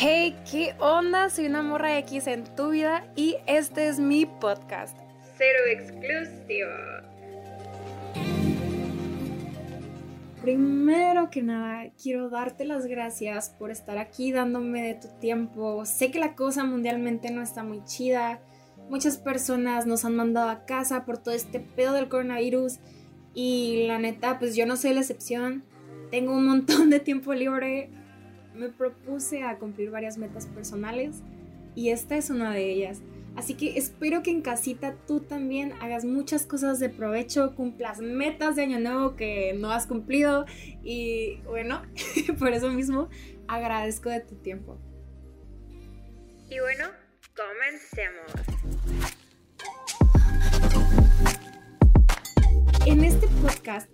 Hey, ¿qué onda? Soy una morra X en tu vida y este es mi podcast. Cero exclusivo. Primero que nada, quiero darte las gracias por estar aquí dándome de tu tiempo. Sé que la cosa mundialmente no está muy chida. Muchas personas nos han mandado a casa por todo este pedo del coronavirus y la neta, pues yo no soy la excepción. Tengo un montón de tiempo libre. Me propuse a cumplir varias metas personales y esta es una de ellas. Así que espero que en casita tú también hagas muchas cosas de provecho, cumplas metas de año nuevo que no has cumplido y bueno, por eso mismo agradezco de tu tiempo. Y bueno, comencemos.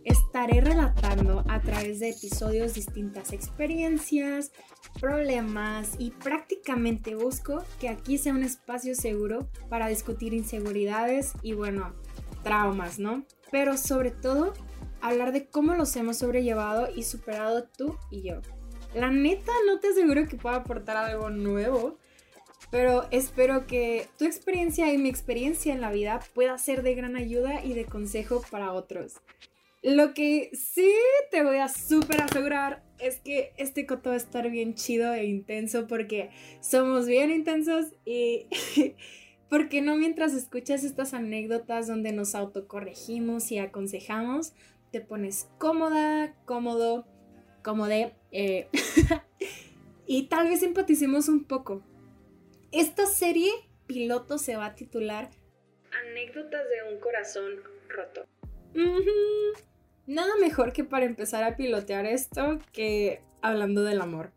Estaré relatando a través de episodios distintas experiencias, problemas y prácticamente busco que aquí sea un espacio seguro para discutir inseguridades y bueno, traumas, ¿no? Pero sobre todo hablar de cómo los hemos sobrellevado y superado tú y yo. La neta no te aseguro que pueda aportar algo nuevo, pero espero que tu experiencia y mi experiencia en la vida pueda ser de gran ayuda y de consejo para otros. Lo que sí te voy a súper asegurar es que este coto va a estar bien chido e intenso porque somos bien intensos y porque no mientras escuchas estas anécdotas donde nos autocorregimos y aconsejamos, te pones cómoda, cómodo, cómode eh, y tal vez empaticemos un poco. Esta serie piloto se va a titular Anécdotas de un corazón roto. Nada mejor que para empezar a pilotear esto que hablando del amor.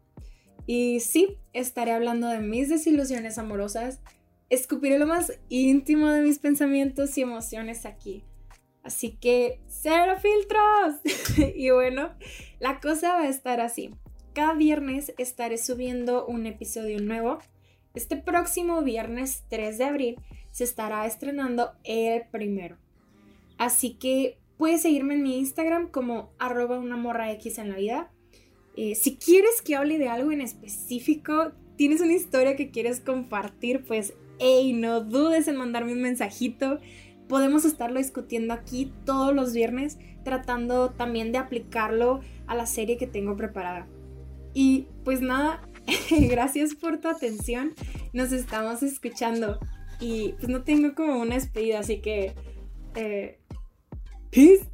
Y sí, estaré hablando de mis desilusiones amorosas, escupiré lo más íntimo de mis pensamientos y emociones aquí. Así que, cero filtros. y bueno, la cosa va a estar así. Cada viernes estaré subiendo un episodio nuevo. Este próximo viernes 3 de abril se estará estrenando el primero. Así que Puedes seguirme en mi Instagram como arroba una morra en la vida. Eh, si quieres que hable de algo en específico, tienes una historia que quieres compartir, pues, hey, no dudes en mandarme un mensajito. Podemos estarlo discutiendo aquí todos los viernes, tratando también de aplicarlo a la serie que tengo preparada. Y pues nada, gracias por tu atención. Nos estamos escuchando. Y pues no tengo como una despedida, así que... Eh, Peace